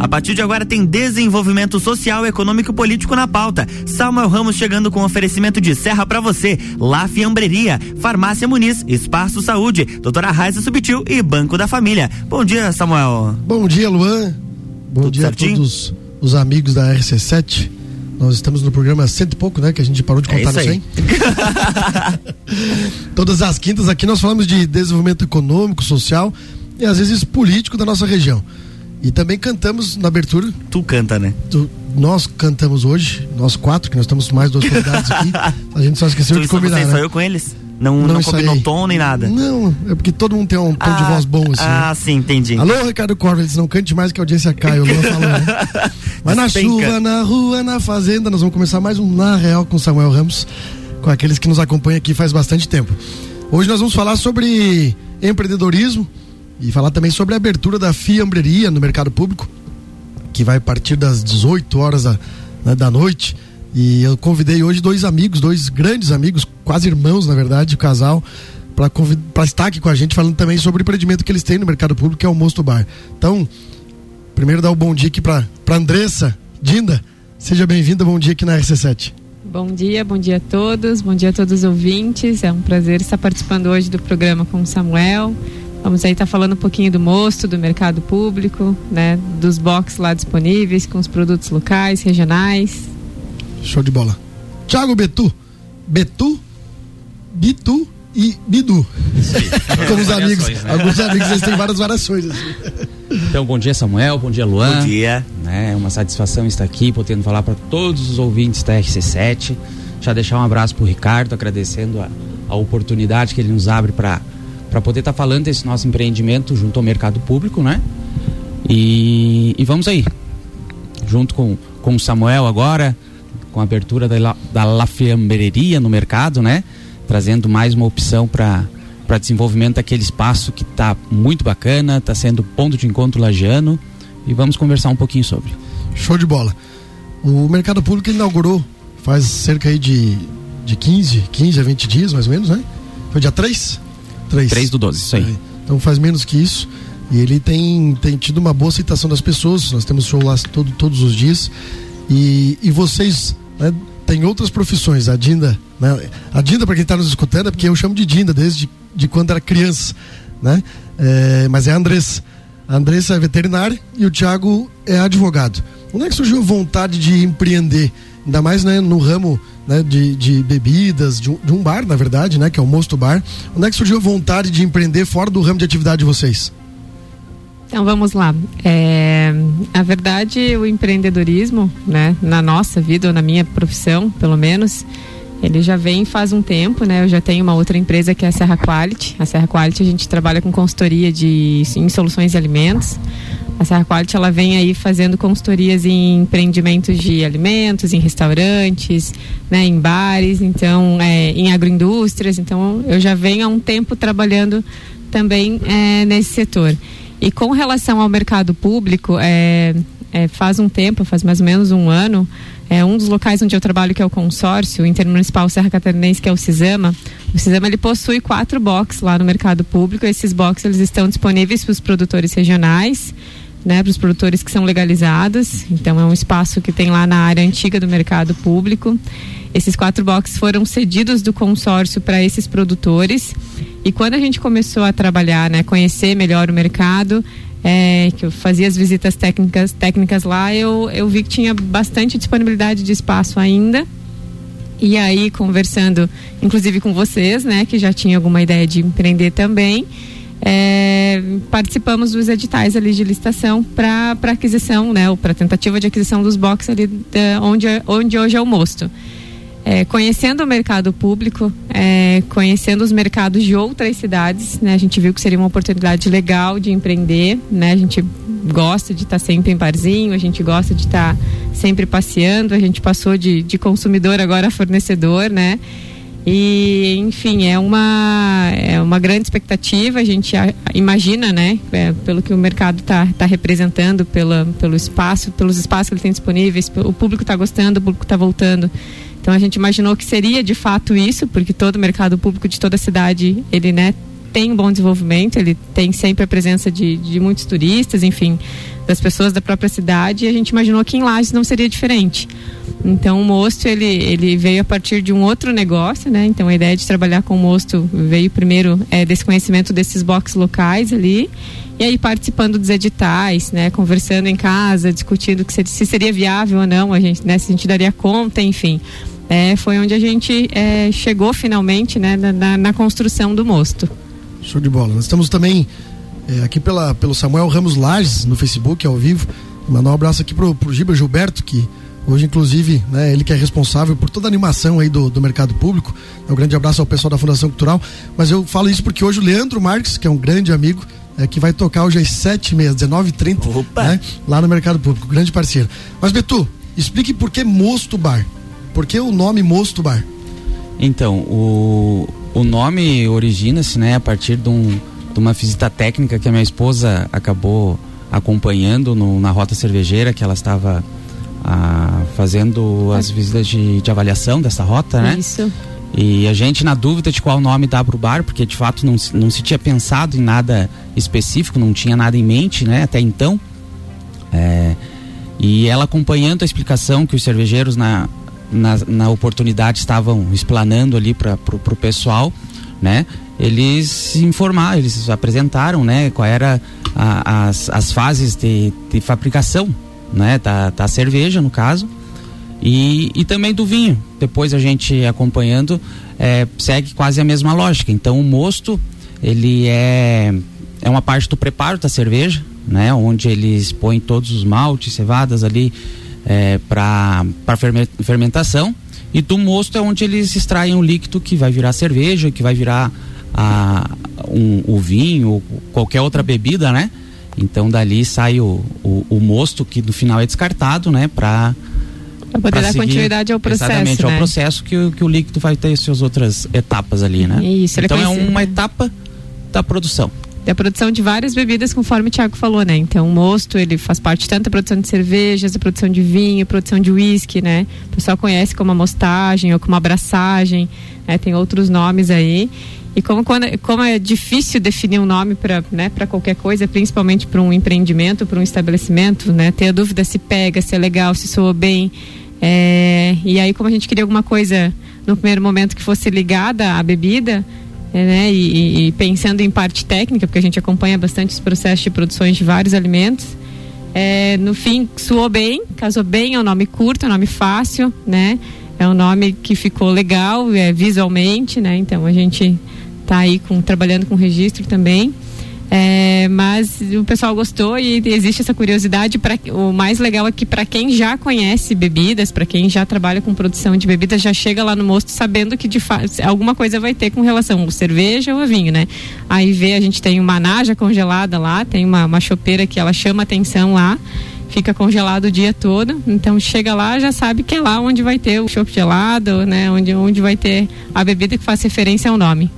A partir de agora tem desenvolvimento social, econômico e político na pauta. Samuel Ramos chegando com oferecimento de serra para você, La Fiambreria, Farmácia Muniz, Espaço Saúde, Doutora Raiza Subtil e Banco da Família. Bom dia, Samuel. Bom dia, Luan. Bom Tudo dia certinho? a todos os amigos da RC7. Nós estamos no programa cento e pouco, né? Que a gente parou de é contar é no 100. Todas as quintas aqui nós falamos de desenvolvimento econômico, social e às vezes político da nossa região. E também cantamos na abertura. Tu canta, né? Tu, nós cantamos hoje, nós quatro, que nós estamos mais dois convidados aqui. A gente só esqueceu tu, de combinar. Você né? ensaiou com eles? Não, não, não combinou tom nem nada? Não, é porque todo mundo tem um tom ah, de voz bom, assim. Ah, né? sim, entendi. Alô, Ricardo Corva, eles não cante mais que a audiência cai, o Luan falou, né? Mas na chuva, na rua, na fazenda, nós vamos começar mais um Na Real com Samuel Ramos, com aqueles que nos acompanham aqui faz bastante tempo. Hoje nós vamos falar sobre empreendedorismo, e falar também sobre a abertura da fiambreria no mercado público, que vai partir das 18 horas da, né, da noite. E eu convidei hoje dois amigos, dois grandes amigos, quase irmãos, na verdade, o casal, para estar aqui com a gente, falando também sobre o empreendimento que eles têm no mercado público, que é o Mosto Bar. Então, primeiro dar o um bom dia aqui para Andressa Dinda. Seja bem-vinda, bom dia aqui na RC7. Bom dia, bom dia a todos, bom dia a todos os ouvintes. É um prazer estar participando hoje do programa com o Samuel. Vamos aí estar tá falando um pouquinho do mosto, do mercado público, né, dos boxes lá disponíveis com os produtos locais, regionais. Show de bola. Thiago Betu, Betu, Bitu e Bidu. Como os amigos, né? alguns amigos eles têm várias variações. Assim. Então, bom dia Samuel, bom dia Luan. Bom dia. É uma satisfação estar aqui, podendo falar para todos os ouvintes da RC7. Já deixar um abraço para o Ricardo, agradecendo a, a oportunidade que ele nos abre para para poder estar tá falando desse nosso empreendimento junto ao mercado público, né? E, e vamos aí, junto com, com o Samuel agora, com a abertura da, da lafembreria no mercado, né? Trazendo mais uma opção para para desenvolvimento daquele espaço que está muito bacana, está sendo ponto de encontro lagiano e vamos conversar um pouquinho sobre. Show de bola. O mercado público inaugurou faz cerca de, de 15, 15 a 20 dias mais ou menos, né? Foi dia 3? 3. 3 do 12, isso aí. É, então faz menos que isso. E ele tem, tem tido uma boa aceitação das pessoas. Nós temos show lá todo, todos os dias. E, e vocês né, têm outras profissões. A Dinda, né? A Dinda, para quem está nos escutando, é porque eu chamo de Dinda desde de quando era criança. Né? É, mas é a Andressa. A Andressa é veterinária e o Thiago é advogado. Onde é que surgiu a vontade de empreender? Ainda mais né, no ramo né, de, de bebidas, de um, de um, bar, na verdade, né, que é o Mosto Bar. Onde é que surgiu a vontade de empreender fora do ramo de atividade de vocês? Então vamos lá. É, a verdade, o empreendedorismo, né, na nossa vida ou na minha profissão, pelo menos, ele já vem faz um tempo, né? Eu já tenho uma outra empresa que é a Serra Quality. A Serra Quality a gente trabalha com consultoria de em soluções de alimentos. A Serra Quality ela vem aí fazendo consultorias em empreendimentos de alimentos, em restaurantes, né, em bares, então é, em agroindústrias. Então eu já venho há um tempo trabalhando também é, nesse setor. E com relação ao mercado público, é, é, faz um tempo, faz mais ou menos um ano, é um dos locais onde eu trabalho que é o consórcio intermunicipal Serra Catarinense que é o Cisama. O Cisama ele possui quatro boxes lá no mercado público. Esses boxes eles estão disponíveis para os produtores regionais né, para os produtores que são legalizados. Então é um espaço que tem lá na área antiga do mercado público. Esses quatro boxes foram cedidos do consórcio para esses produtores. E quando a gente começou a trabalhar, né, conhecer melhor o mercado, é, que eu fazia as visitas técnicas, técnicas lá, eu, eu vi que tinha bastante disponibilidade de espaço ainda. E aí, conversando, inclusive com vocês, né, que já tinha alguma ideia de empreender também, é, participamos dos editais ali de licitação para aquisição, né, ou para tentativa de aquisição dos boxes ali de, onde, onde hoje é o mosto. É, conhecendo o mercado público, é, conhecendo os mercados de outras cidades, né, a gente viu que seria uma oportunidade legal de empreender, né, a gente gosta de estar tá sempre em barzinho, a gente gosta de estar tá sempre passeando, a gente passou de, de consumidor agora a fornecedor, né, e, enfim, é uma, é uma grande expectativa. A gente imagina, né, é, pelo que o mercado está tá representando, pela, pelo espaço, pelos espaços que ele tem disponíveis, o público está gostando, o público está voltando. Então a gente imaginou que seria de fato isso, porque todo mercado público de toda a cidade, ele, né, tem um bom desenvolvimento, ele tem sempre a presença de, de muitos turistas, enfim, das pessoas da própria cidade, e a gente imaginou que em Lages não seria diferente. Então o mosto ele, ele veio a partir de um outro negócio, né? Então a ideia de trabalhar com o mosto veio primeiro é, desse conhecimento desses boxes locais ali e aí participando dos editais, né, conversando em casa, discutindo que se, se seria viável ou não, a gente, né, se a gente daria conta, enfim. É, foi onde a gente é, chegou finalmente né, na, na, construção do mosto. Show de bola. Nós estamos também é, aqui pela, pelo Samuel Ramos Lages no Facebook, ao vivo. Mandar um abraço aqui pro, pro Giba Gilberto, que hoje, inclusive, né, ele que é responsável por toda a animação aí do, do mercado público. Um grande abraço ao pessoal da Fundação Cultural. Mas eu falo isso porque hoje o Leandro Marques, que é um grande amigo, é, que vai tocar hoje às 7 h 19h30, né, lá no Mercado Público, grande parceiro. Mas, Betu, explique por que Mosto Bar. Por que o nome Mosto Bar? Então, o, o nome origina-se né, a partir de, um, de uma visita técnica que a minha esposa acabou acompanhando no, na rota cervejeira, que ela estava ah, fazendo as visitas de, de avaliação dessa rota, né? Isso. E a gente na dúvida de qual nome dar para o bar, porque de fato não, não se tinha pensado em nada específico, não tinha nada em mente, né, até então. É, e ela acompanhando a explicação que os cervejeiros na, na, na oportunidade estavam explanando ali para o pessoal, né, eles informaram, eles apresentaram, né, qual era a, as, as fases de, de fabricação, né, da, da cerveja no caso e, e também do vinho. Depois a gente acompanhando é, segue quase a mesma lógica. Então o mosto ele é é uma parte do preparo da cerveja, né? Onde eles põem todos os maltes, cevadas ali é, para fermentação e do mosto é onde eles extraem o líquido que vai virar cerveja, que vai virar a, um, o vinho, qualquer outra bebida, né? Então dali sai o, o, o mosto que no final é descartado, né? Para para poder dar seguir, continuidade ao processo. Exatamente, né? ao processo que, que o líquido vai ter suas outras etapas ali, né? Isso, então é uma etapa da produção. Da produção de várias bebidas, conforme o Thiago falou, né? Então, o mosto, ele faz parte tanto da produção de cervejas, da produção de vinho, produção de uísque, né? O pessoal conhece como a mostagem ou como abraçagem, né? Tem outros nomes aí. E como, quando, como é difícil definir um nome para né, qualquer coisa, principalmente para um empreendimento, para um estabelecimento, né? Ter a dúvida se pega, se é legal, se soa bem. É, e aí, como a gente queria alguma coisa no primeiro momento que fosse ligada à bebida, é, né, e, e, pensando em parte técnica, porque a gente acompanha bastante os processos de produções de vários alimentos, é, no fim soou bem, casou bem, é um nome curto, é um nome fácil, né? É um nome que ficou legal é, visualmente, né? Então a gente está aí com, trabalhando com registro também. É, mas o pessoal gostou e existe essa curiosidade. Pra, o mais legal é que para quem já conhece bebidas, para quem já trabalha com produção de bebidas, já chega lá no mosto sabendo que de alguma coisa vai ter com relação ao cerveja ou a vinho, né? Aí vê, a gente tem uma naja congelada lá, tem uma, uma chopeira que ela chama atenção lá fica congelado o dia todo. Então chega lá, já sabe que é lá onde vai ter o chopp gelado, né? Onde, onde vai ter a bebida que faz referência ao nome.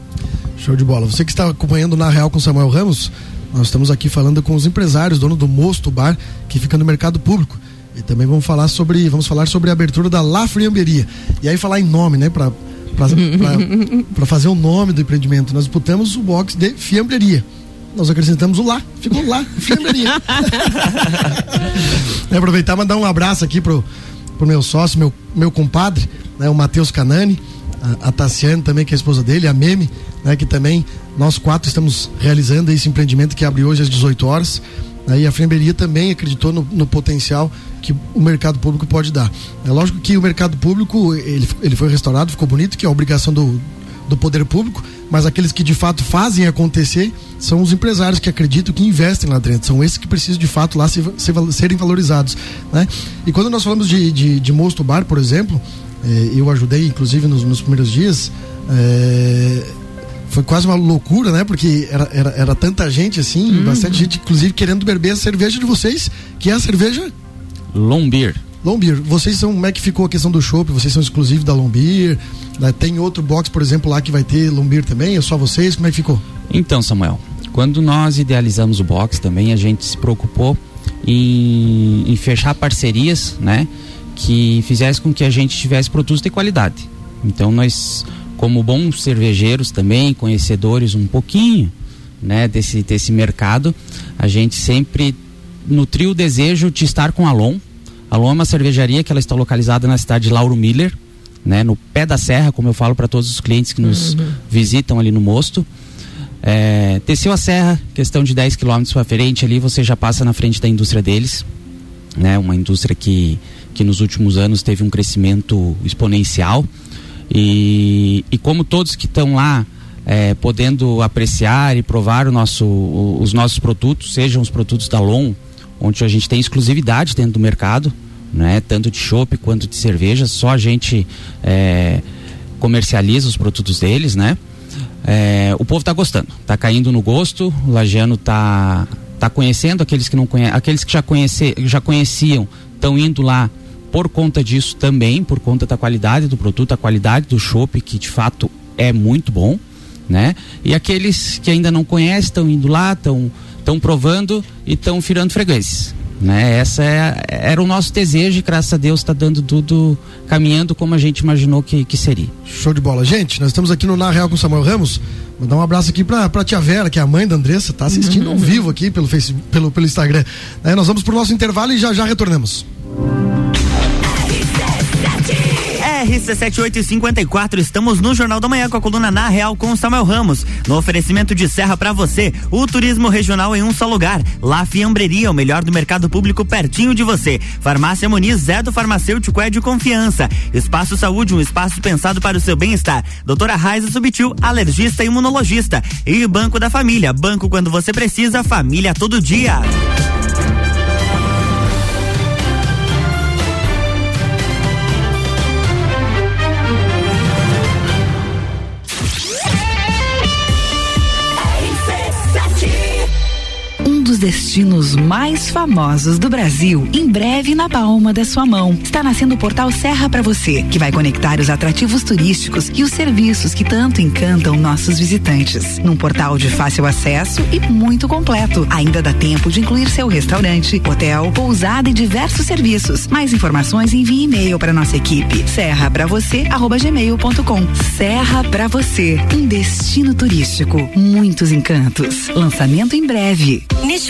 Show de bola. Você que está acompanhando na Real com Samuel Ramos, nós estamos aqui falando com os empresários, dono do Mosto Bar, que fica no mercado público. E também vamos falar sobre, vamos falar sobre a abertura da La Friamberia. E aí falar em nome, né, para para fazer o nome do empreendimento. Nós disputamos o box de fiambreria. Nós acrescentamos o lá, ficou lá, fiambreria. é, aproveitar e mandar um abraço aqui pro, pro meu sócio, meu, meu compadre, né, o Matheus Canani, a, Tassiane também, que é a esposa dele, a Meme, né, que também nós quatro estamos realizando esse empreendimento que abre hoje às 18 horas. Né, e a Fremberia também acreditou no, no, potencial que o mercado público pode dar. É lógico que o mercado público ele, ele foi restaurado, ficou bonito, que é a obrigação do, do poder público, mas aqueles que de fato fazem acontecer são os empresários que acreditam, que investem lá dentro. São esses que precisam de fato lá ser, ser, serem valorizados. Né? E quando nós falamos de, de, de Mosto Bar, por exemplo, eh, eu ajudei, inclusive, nos, nos primeiros dias. Eh, foi quase uma loucura, né? Porque era, era, era tanta gente assim, uhum. bastante gente, inclusive, querendo beber a cerveja de vocês, que é a cerveja. Lombir. Lombir, vocês são, como é que ficou a questão do chopp? Vocês são exclusivos da Lombir? Né? Tem outro box, por exemplo, lá que vai ter Lombir também? É só vocês? Como é que ficou? Então, Samuel, quando nós idealizamos o box também, a gente se preocupou em, em fechar parcerias, né? Que fizesse com que a gente tivesse produtos de qualidade. Então, nós como bons cervejeiros também, conhecedores um pouquinho, né, desse desse mercado, a gente sempre nutriu o desejo de estar com a Alon. A Alon é uma cervejaria que ela está localizada na cidade de Lauro Miller, né, no pé da serra, como eu falo para todos os clientes que nos uhum. visitam ali no Mosto. É, desceu a serra, questão de 10 quilômetros para frente ali, você já passa na frente da indústria deles, né? Uma indústria que, que nos últimos anos teve um crescimento exponencial e, e como todos que estão lá é, podendo apreciar e provar nosso, os nossos produtos, sejam os produtos da Long, onde a gente tem exclusividade dentro do mercado, né? Tanto de chopp quanto de cerveja, só a gente é, comercializa os produtos deles, né? É, o povo está gostando, está caindo no gosto, o Lagiano está tá conhecendo aqueles que não conhecem, aqueles que já, conhece, já conheciam, estão indo lá por conta disso também, por conta da qualidade do produto, a qualidade do chopp, que de fato é muito bom, né? E aqueles que ainda não conhecem, estão indo lá, estão provando e estão virando fregueses. Né? Essa é, era o nosso desejo e graças a Deus está dando tudo caminhando como a gente imaginou que, que seria. Show de bola. Gente, nós estamos aqui no Na Real com Samuel Ramos. Vou dar um abraço aqui pra, pra tia Vera, que é a mãe da Andressa, tá assistindo ao vivo aqui pelo, Facebook, pelo, pelo Instagram. Aí nós vamos pro nosso intervalo e já já retornamos. RC7854, estamos no Jornal da Manhã com a coluna Na Real com Samuel Ramos. No oferecimento de Serra para você, o turismo regional em um só lugar. La Fiambreria, o melhor do mercado público pertinho de você. Farmácia Muniz, é do farmacêutico é de confiança. Espaço Saúde, um espaço pensado para o seu bem-estar. Doutora Raiza Subtil, alergista e imunologista. E Banco da Família, banco quando você precisa, família todo dia. Destinos mais famosos do Brasil, em breve na palma da sua mão. Está nascendo o portal Serra para você, que vai conectar os atrativos turísticos e os serviços que tanto encantam nossos visitantes. Num portal de fácil acesso e muito completo. Ainda dá tempo de incluir seu restaurante, hotel, pousada e diversos serviços. Mais informações envie e-mail para nossa equipe. Serra para você gmail.com. Serra para você, um destino turístico, muitos encantos. Lançamento em breve. Neste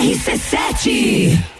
RC7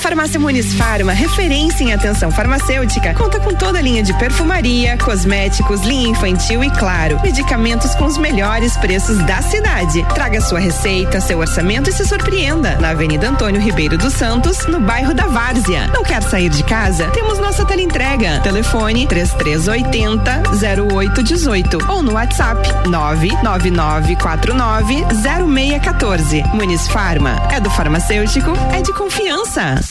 Farmácia Muniz Farma, referência em atenção farmacêutica, conta com toda a linha de perfumaria, cosméticos, linha infantil e, claro, medicamentos com os melhores preços da cidade. Traga sua receita, seu orçamento e se surpreenda. Na Avenida Antônio Ribeiro dos Santos, no bairro da Várzea. Não quer sair de casa? Temos nossa teleentrega. Telefone 3380 0818 ou no WhatsApp 99949 0614. Muniz Farma é do farmacêutico, é de confiança.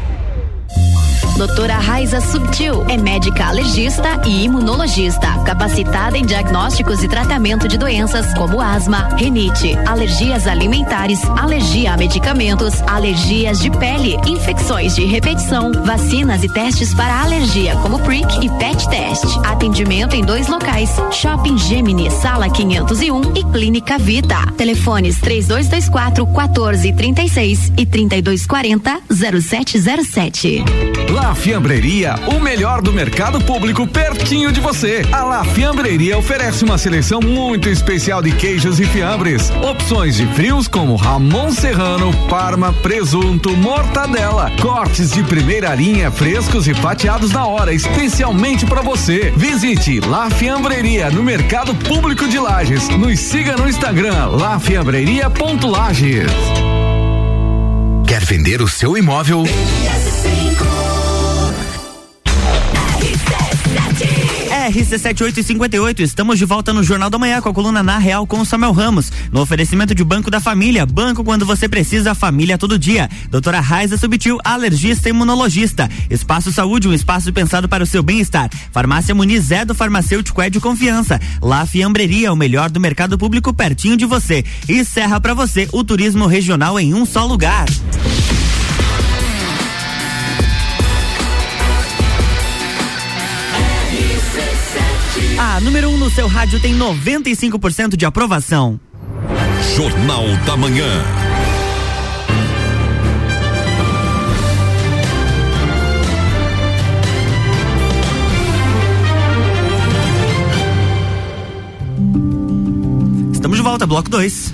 Doutora Raiza Subtil é médica alergista e imunologista, capacitada em diagnósticos e tratamento de doenças como asma, rinite, alergias alimentares, alergia a medicamentos, alergias de pele, infecções de repetição, vacinas e testes para alergia como PRIC e PET Test. Atendimento em dois locais: Shopping Gemini, Sala 501 e Clínica Vita. Telefones 3224 1436 e 3240 0707. Lá La Fiambreria, o melhor do mercado público pertinho de você. A La Fiambreria oferece uma seleção muito especial de queijos e fiambres. Opções de frios como Ramon Serrano, Parma, presunto, mortadela, cortes de primeira linha frescos e fatiados na hora, especialmente para você. Visite La Fiambreria no Mercado Público de Lages. Nos siga no Instagram lafiambreria.lages. Quer vender o seu imóvel? RC7858, estamos de volta no Jornal da Manhã com a coluna Na Real com o Samuel Ramos. No oferecimento de Banco da Família, banco quando você precisa, família todo dia. Doutora Raiza Subtil, alergista e imunologista. Espaço Saúde, um espaço pensado para o seu bem-estar. Farmácia Muniz é do farmacêutico é de confiança. La Fiambreria, o melhor do mercado público pertinho de você. E Serra para você, o turismo regional em um só lugar. A número 1 um no seu rádio tem 95% de aprovação. Jornal da Manhã. Estamos de volta, bloco 2.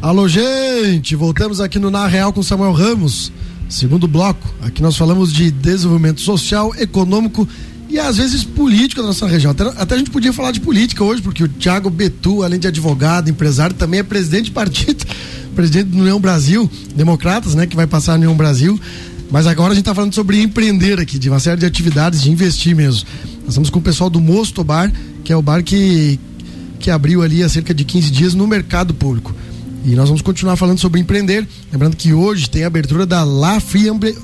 Alô, gente! Voltamos aqui no Na Real com Samuel Ramos. Segundo bloco, aqui nós falamos de desenvolvimento social, econômico e às vezes político da nossa região. Até, até, a gente podia falar de política hoje, porque o Tiago Betu, além de advogado, empresário, também é presidente de partido, presidente do União Brasil, Democratas, né, que vai passar a União Brasil. Mas agora a gente está falando sobre empreender aqui, de uma série de atividades, de investir mesmo. Nós estamos com o pessoal do Mosto Bar, que é o bar que, que abriu ali há cerca de 15 dias no mercado público. E nós vamos continuar falando sobre empreender. Lembrando que hoje tem a abertura da La,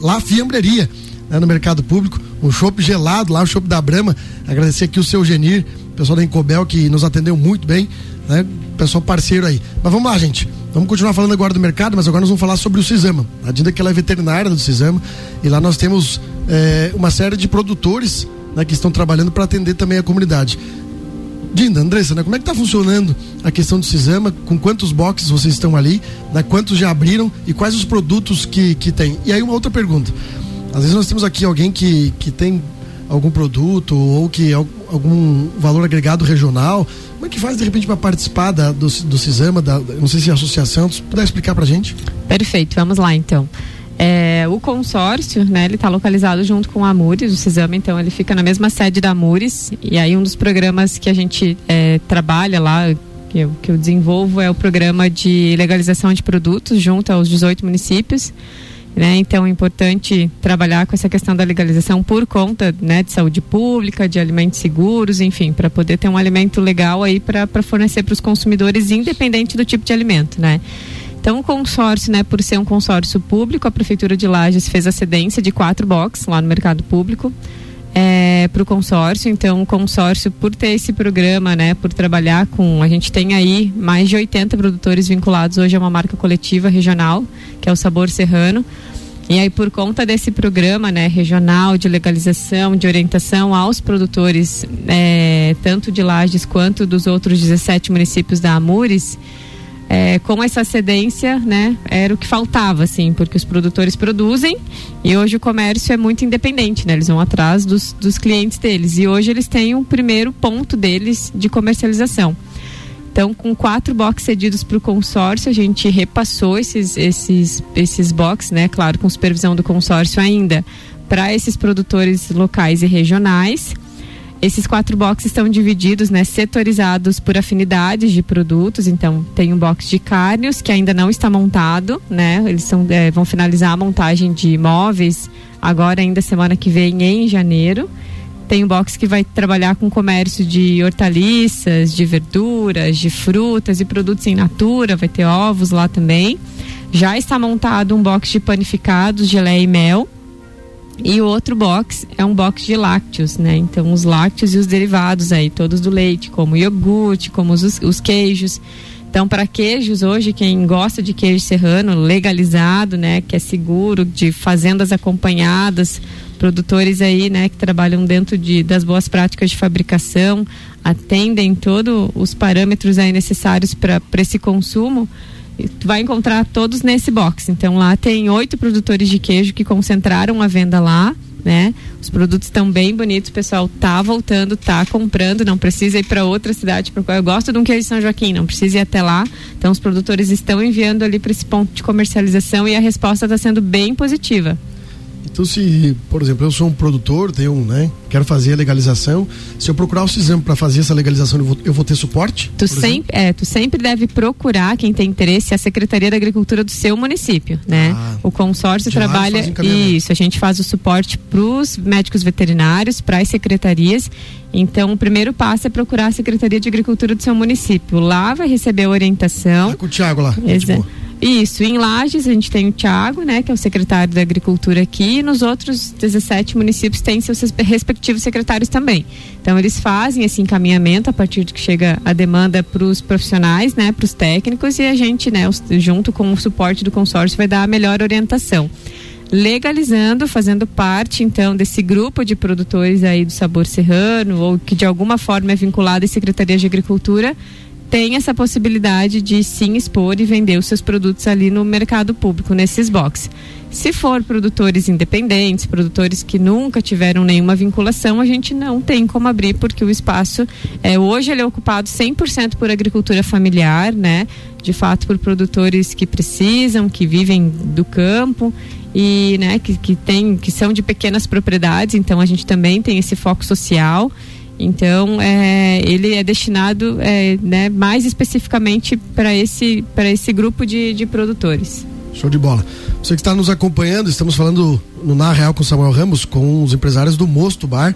La Fiambreria né, no mercado público, um chopp gelado lá, o chopp da Brama. Agradecer aqui o seu Genir, pessoal da Encobel que nos atendeu muito bem, né? Pessoal parceiro aí. Mas vamos lá, gente. Vamos continuar falando agora do mercado, mas agora nós vamos falar sobre o Cisama. A Dinda que ela é veterinária do Cisama e lá nós temos é, uma série de produtores né, que estão trabalhando para atender também a comunidade. Dinda, Andressa, né, como é que está funcionando a questão do Cisama? Com quantos boxes vocês estão ali? Né, quantos já abriram e quais os produtos que, que tem? E aí uma outra pergunta. Às vezes nós temos aqui alguém que, que tem algum produto ou que algum valor agregado regional. Como é que faz de repente para participar da, do, do CISAMA, da, não sei se é associação, se puder explicar para gente? Perfeito, vamos lá então. É, o consórcio, né, ele está localizado junto com a Amures, o CISAMA, então ele fica na mesma sede da Amures, e aí um dos programas que a gente é, trabalha lá, que eu, que eu desenvolvo, é o programa de legalização de produtos junto aos 18 municípios. Né? Então é importante trabalhar com essa questão da legalização por conta né, de saúde pública, de alimentos seguros, enfim, para poder ter um alimento legal aí para fornecer para os consumidores, independente do tipo de alimento, né? Então, o consórcio, né, por ser um consórcio público, a Prefeitura de Lages fez a cedência de quatro boxes lá no mercado público é, para o consórcio. Então, o consórcio, por ter esse programa, né, por trabalhar com. A gente tem aí mais de 80 produtores vinculados hoje a uma marca coletiva regional, que é o Sabor Serrano. E aí, por conta desse programa né, regional de legalização, de orientação aos produtores, é, tanto de Lages quanto dos outros 17 municípios da Amures, é, com essa cedência, né, era o que faltava, assim, porque os produtores produzem e hoje o comércio é muito independente, né, eles vão atrás dos, dos clientes deles e hoje eles têm um primeiro ponto deles de comercialização. Então, com quatro boxes cedidos para o consórcio, a gente repassou esses, esses, esses boxes, né, claro, com supervisão do consórcio ainda, para esses produtores locais e regionais. Esses quatro boxes estão divididos, né, setorizados por afinidades de produtos. Então, tem um box de carnes que ainda não está montado, né? Eles são, é, vão finalizar a montagem de imóveis agora, ainda semana que vem, em janeiro. Tem um box que vai trabalhar com comércio de hortaliças, de verduras, de frutas e produtos em natura. Vai ter ovos lá também. Já está montado um box de panificados, geleia e mel e o outro box é um box de lácteos, né? Então, os lácteos e os derivados aí, todos do leite, como iogurte, como os, os queijos. Então, para queijos, hoje, quem gosta de queijo serrano legalizado, né? Que é seguro, de fazendas acompanhadas, produtores aí, né? Que trabalham dentro de, das boas práticas de fabricação, atendem todos os parâmetros aí necessários para esse consumo vai encontrar todos nesse box. Então lá tem oito produtores de queijo que concentraram a venda lá, né? Os produtos estão bem bonitos, o pessoal tá voltando, tá comprando, não precisa ir para outra cidade. Eu gosto de um queijo de São Joaquim, não precisa ir até lá. Então os produtores estão enviando ali para esse ponto de comercialização e a resposta está sendo bem positiva. Então, se, por exemplo, eu sou um produtor, tenho, né, quero fazer a legalização, se eu procurar o CISAM para fazer essa legalização, eu vou, eu vou ter suporte? Tu sempre, é, tu sempre deve procurar, quem tem interesse, a Secretaria da Agricultura do seu município, né? Ah, o consórcio trabalha isso, a gente faz o suporte para os médicos veterinários, para as secretarias. Então, o primeiro passo é procurar a Secretaria de Agricultura do seu município. Lá vai receber a orientação. Tá com o Tiago lá. Exato. Isso, em Lages a gente tem o Tiago, né, que é o secretário da Agricultura aqui, e nos outros 17 municípios tem seus respectivos secretários também. Então eles fazem esse encaminhamento a partir de que chega a demanda para os profissionais, né, para os técnicos e a gente, né, junto com o suporte do consórcio vai dar a melhor orientação legalizando, fazendo parte então desse grupo de produtores aí do sabor serrano ou que de alguma forma é vinculado à Secretaria de Agricultura, tem essa possibilidade de sim expor e vender os seus produtos ali no mercado público, nesses boxes. Se for produtores independentes, produtores que nunca tiveram nenhuma vinculação, a gente não tem como abrir, porque o espaço, é, hoje ele é ocupado 100% por agricultura familiar, né? De fato, por produtores que precisam, que vivem do campo e né, que, que, tem, que são de pequenas propriedades, então a gente também tem esse foco social. Então, é, ele é destinado é, né, mais especificamente para esse, esse grupo de, de produtores. Show de bola. Você que está nos acompanhando, estamos falando no Na Real com Samuel Ramos, com os empresários do Mosto Bar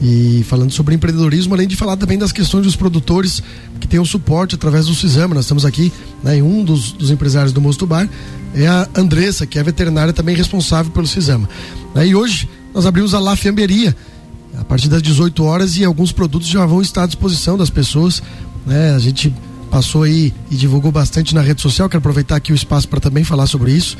e falando sobre empreendedorismo, além de falar também das questões dos produtores que têm o suporte através do Cisama. Nós estamos aqui, né, um dos, dos empresários do Mosto Bar é a Andressa, que é veterinária também responsável pelo Cisama. Né, e hoje nós abrimos a La Fiamberia, a partir das 18 horas e alguns produtos já vão estar à disposição das pessoas. Né? A gente passou aí e divulgou bastante na rede social. Quero aproveitar aqui o espaço para também falar sobre isso.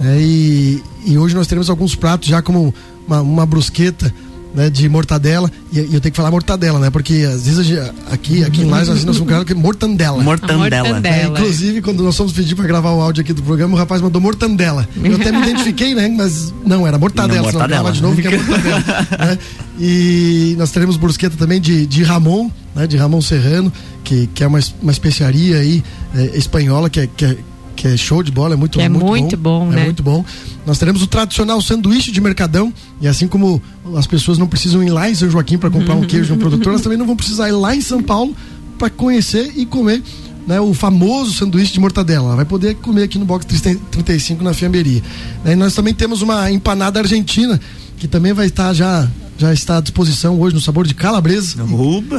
É, e, e, hoje nós teremos alguns pratos já como uma, uma brusqueta né, de mortadela. E, e, eu tenho que falar mortadela, né? Porque às vezes gente, aqui, aqui em Lages nós somos um que é mortandela. Mortandela. É, inclusive, quando nós fomos pedir para gravar o áudio aqui do programa, o rapaz mandou mortandela. Eu até me identifiquei, né? Mas não, era mortadela. Não, mortadela. de novo que é mortadela. né? E nós teremos brusqueta também de, de Ramon, né? De Ramon Serrano, que, que é uma, uma especiaria aí é, espanhola, que é, que é que é show de bola, é muito, é muito, muito bom, bom É né? muito bom. Nós teremos o tradicional sanduíche de mercadão, e assim como as pessoas não precisam ir lá em São Joaquim para comprar um queijo de um produtor, elas também não vão precisar ir lá em São Paulo para conhecer e comer né, o famoso sanduíche de mortadela. Ela vai poder comer aqui no box 35 na Fiamberia. E nós também temos uma empanada argentina, que também vai estar já, já está à disposição hoje no sabor de calabresa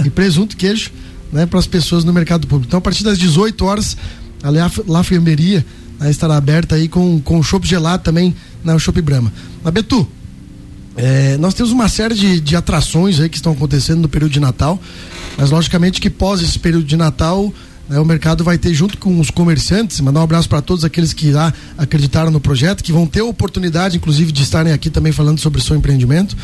e, e presunto queijo né, para as pessoas no mercado público. Então, a partir das 18 horas, a La Fiamberia né, estará aberta aí com, com chopp gelado também na Chopp Brahma. Na Betu, é, nós temos uma série de, de atrações aí que estão acontecendo no período de Natal, mas logicamente que pós esse período de Natal né, o mercado vai ter junto com os comerciantes, mandar um abraço para todos aqueles que lá acreditaram no projeto, que vão ter a oportunidade, inclusive, de estarem aqui também falando sobre o seu empreendimento,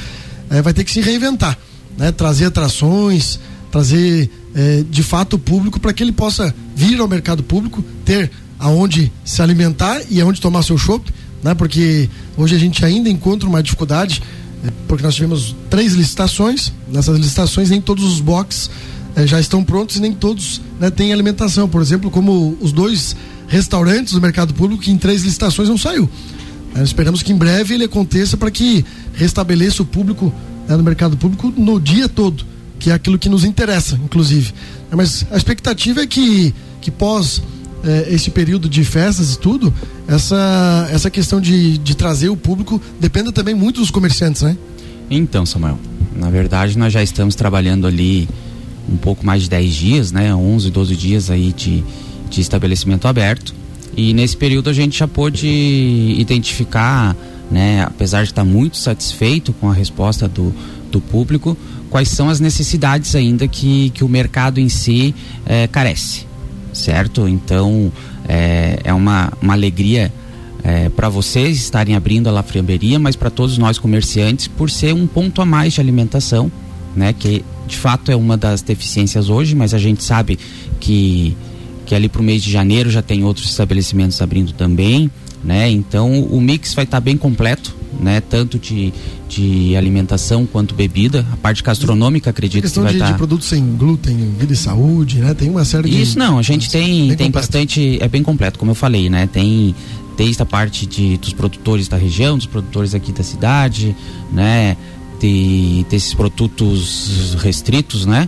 é, vai ter que se reinventar, né, trazer atrações, trazer é, de fato o público para que ele possa vir ao mercado público, ter aonde se alimentar e aonde tomar seu chopp, né? Porque hoje a gente ainda encontra uma dificuldade, é, porque nós tivemos três licitações, nessas licitações nem todos os boxes é, já estão prontos e nem todos né, têm alimentação, por exemplo, como os dois restaurantes do mercado público que em três licitações não saiu. Nós esperamos que em breve ele aconteça para que restabeleça o público né, no mercado público no dia todo que é aquilo que nos interessa, inclusive. Mas a expectativa é que, que pós eh, esse período de festas e tudo, essa, essa questão de, de trazer o público dependa também muito dos comerciantes, né? Então, Samuel, na verdade nós já estamos trabalhando ali um pouco mais de 10 dias, né? 11, 12 dias aí de, de estabelecimento aberto. E nesse período a gente já pôde identificar, né? Apesar de estar muito satisfeito com a resposta do, do público, quais são as necessidades ainda que, que o mercado em si é, carece, certo? Então é, é uma, uma alegria é, para vocês estarem abrindo a Lafriamberia, mas para todos nós comerciantes, por ser um ponto a mais de alimentação, né? Que de fato é uma das deficiências hoje, mas a gente sabe que, que ali para o mês de janeiro já tem outros estabelecimentos abrindo também. né? Então o mix vai estar tá bem completo, né? Tanto de, de alimentação quanto bebida. A parte gastronômica, acredito que vai de, tá... de produtos sem glúten, vida e saúde, né? Tem uma série de Isso não, a gente tem tem bastante, é bem completo, como eu falei, né? Tem desde a parte de, dos produtores da região, dos produtores aqui da cidade, né? De, desses produtos restritos, né?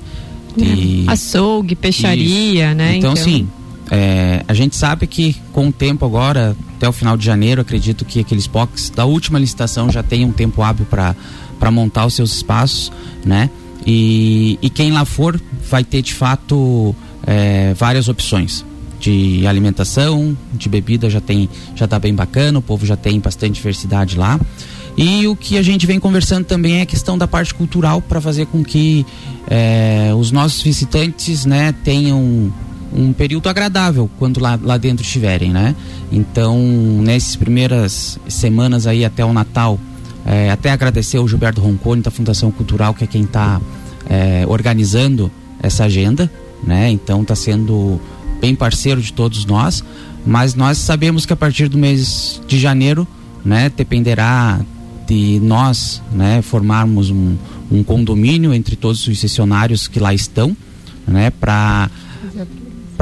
De... Açougue, peixaria, Isso. né? Então, então... sim, é, a gente sabe que com o tempo agora, até o final de janeiro, acredito que aqueles POCs da última licitação já tem um tempo hábil para montar os seus espaços, né? E, e quem lá for vai ter de fato é, várias opções de alimentação, de bebida já tem, já tá bem bacana, o povo já tem bastante diversidade lá. E o que a gente vem conversando também é a questão da parte cultural para fazer com que é, os nossos visitantes, né, tenham um período agradável quando lá, lá dentro estiverem, né? Então, nessas primeiras semanas aí até o Natal, é, até agradecer ao Gilberto Roncone da Fundação Cultural, que é quem está é, organizando essa agenda, né? Então, está sendo bem parceiro de todos nós, mas nós sabemos que a partir do mês de janeiro, né, dependerá de nós, né, formarmos um, um condomínio entre todos os sessionários que lá estão, né, para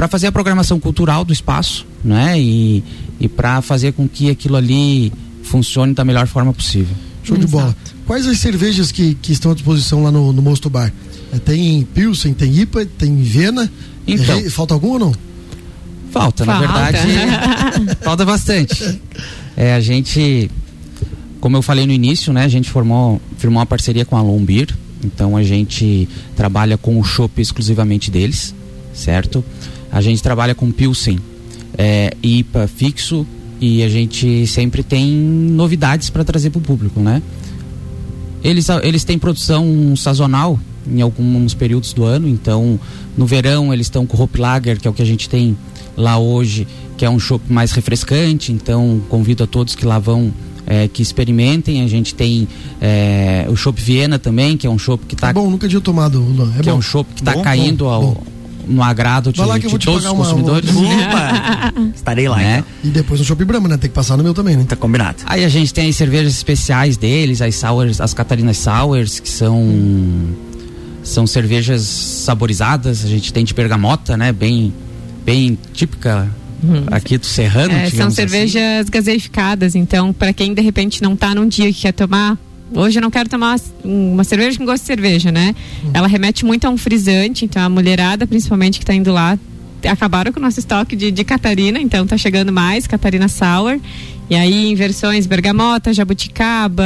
para fazer a programação cultural do espaço, né? E, e para fazer com que aquilo ali funcione da melhor forma possível. Show de bola. Quais as cervejas que, que estão à disposição lá no, no Mosto Bar? É, tem Pilsen, tem IPA, tem Viena. Então. É, falta algum ou não? Falta, falta. na verdade. falta bastante. É, a gente, como eu falei no início, né? A gente formou, firmou uma parceria com a Lombir. Então a gente trabalha com o chopp exclusivamente deles, certo? A gente trabalha com Pilsen, é, IPA fixo e a gente sempre tem novidades para trazer para o público, né? Eles, eles têm produção sazonal em alguns períodos do ano, então no verão eles estão com o Hope Lager, que é o que a gente tem lá hoje, que é um chopp mais refrescante, então convido a todos que lá vão é, que experimentem. A gente tem é, o chopp Viena também, que é um chopp que está. É bom, nunca tinha tomado. É que bom. é um chopp que está caindo bom, ao, bom. No agrado de, de todos os uma- consumidores. Opa! Estarei lá, Né? então. E depois no Shopping Brahma, né? Tem que passar no meu também, né? Tá combinado. Aí a gente tem as cervejas especiais deles, as sours, as Catarinas Sours, que são são cervejas saborizadas. A gente tem de bergamota, né? Bem bem típica aqui do Serrano. É, são assim. cervejas gaseificadas, então para quem de repente não tá num dia que quer tomar, hoje eu não quero tomar uma cerveja com gosto de cerveja, né? Ela remete muito a um frisante, então a mulherada principalmente que tá indo lá acabaram com o nosso estoque de, de Catarina, então tá chegando mais Catarina Sour. E aí em versões bergamota, jabuticaba,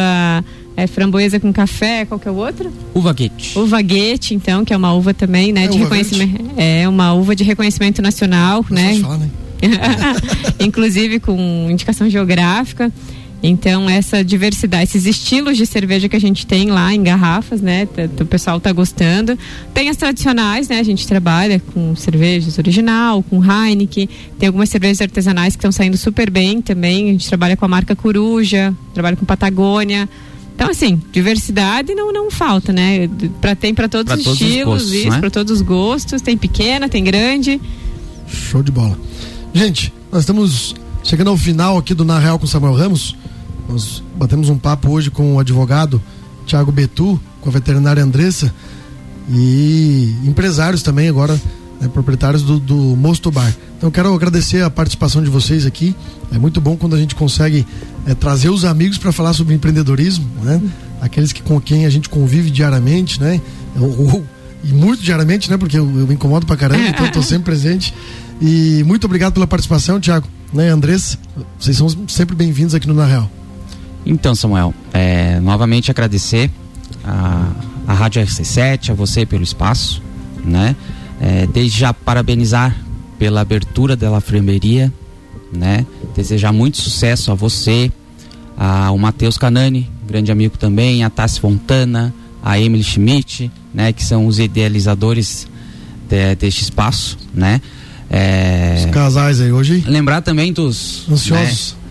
é, framboesa com café, qual que é o outro? Uva Guete. Uva Guete, então, que é uma uva também, né, É, de reconhecimento. É uma uva de reconhecimento nacional, Não né? falar, né? inclusive com indicação geográfica. Então, essa diversidade, esses estilos de cerveja que a gente tem lá em garrafas, né? O pessoal tá gostando. Tem as tradicionais, né? A gente trabalha com cervejas original, com Heineken. Tem algumas cervejas artesanais que estão saindo super bem também. A gente trabalha com a marca Coruja, trabalha com Patagônia. Então, assim, diversidade não, não falta, né? Pra, tem para todos Pra os todos os estilos, gostos, isso, né? para todos os gostos. Tem pequena, tem grande. Show de bola. Gente, nós estamos chegando ao final aqui do Na Real com Samuel Ramos. Nós batemos um papo hoje com o advogado Tiago Betu, com a veterinária Andressa e empresários também agora, né, proprietários do, do Mosto Bar. Então quero agradecer a participação de vocês aqui. É muito bom quando a gente consegue é, trazer os amigos para falar sobre empreendedorismo, né? Aqueles que com quem a gente convive diariamente, né? Ou- ou- e muito diariamente, né? Porque eu, eu me incomodo pra caramba, então eu tô sempre presente. E muito obrigado pela participação, Tiago. Né, Andressa? Vocês são sempre bem-vindos aqui no Na Real. Então, Samuel, é, novamente agradecer a, a Rádio RC7, a você pelo espaço, né? É, desde já parabenizar pela abertura da Lafremberia, né? Desejar muito sucesso a você, ao Matheus Canani, grande amigo também, a Tassi Fontana, a Emily Schmidt, né? Que são os idealizadores de- deste espaço, né? É, Os casais aí hoje, lembrar também dos ansiosos. né,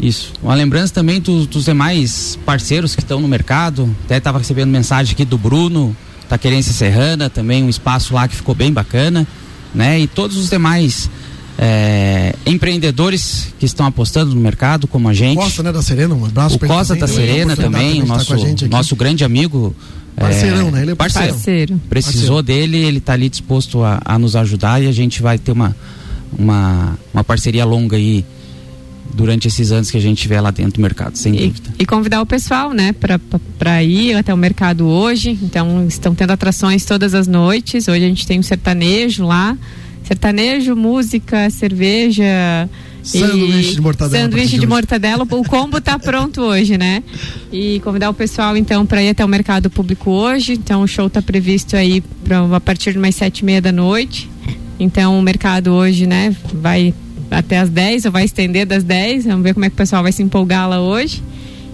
isso. Uma lembrança também do- dos demais parceiros que estão no mercado. Até estava recebendo mensagem aqui do Bruno, da Querência Serrana, também um espaço lá que ficou bem bacana, né? E todos os demais é, empreendedores que estão apostando no mercado, como a gente. O Costa, né, da Serena, um abraço O Costa da Serena também, o nosso, nosso grande amigo. Parceirão, é, né? Ele é parceiro. parceiro. Precisou parceiro. dele, ele está ali disposto a, a, nos ajudar e a gente vai ter uma, uma, uma parceria longa aí durante esses anos que a gente estiver lá dentro do mercado, sem e, dúvida. E convidar o pessoal, né, para ir até o mercado hoje. Então, estão tendo atrações todas as noites. Hoje a gente tem um sertanejo lá. Sertanejo, música, cerveja. Sanduíche de mortadela. Sanduíche de mortadela. O combo tá pronto hoje, né? E convidar o pessoal, então, para ir até o mercado público hoje. Então, o show tá previsto aí pra, a partir de mais sete e meia da noite. Então, o mercado hoje, né, vai até as 10 ou vai estender das 10. Vamos ver como é que o pessoal vai se empolgar lá hoje.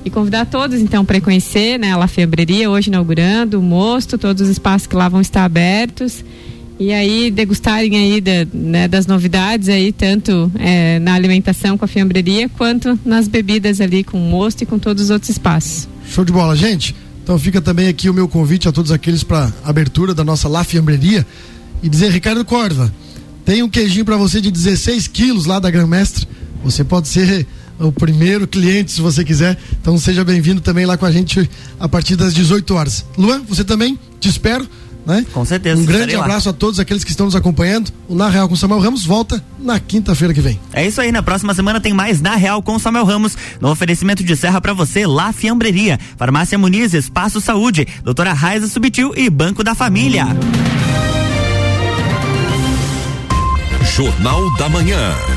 E convidar todos, então, para conhecer né, a La Febreria, hoje inaugurando, o Mosto, todos os espaços que lá vão estar abertos. E aí degustarem aí da, né, das novidades aí, tanto é, na alimentação com a fiambreria, quanto nas bebidas ali com o mosto e com todos os outros espaços. Show de bola, gente. Então fica também aqui o meu convite a todos aqueles para abertura da nossa La Fiambreria e dizer, Ricardo Corva, tem um queijinho para você de 16 quilos lá da Gran Mestre. Você pode ser o primeiro cliente, se você quiser. Então seja bem-vindo também lá com a gente a partir das 18 horas. Luan, você também? Te espero. Né? Com certeza. Um grande abraço a todos aqueles que estão nos acompanhando. O Na Real com Samuel Ramos volta na quinta-feira que vem. É isso aí, na próxima semana tem mais Na Real com Samuel Ramos, no oferecimento de serra para você, La Fiambreria, Farmácia Muniz, Espaço Saúde, Doutora Raiza Subtil e Banco da Família. Jornal da Manhã.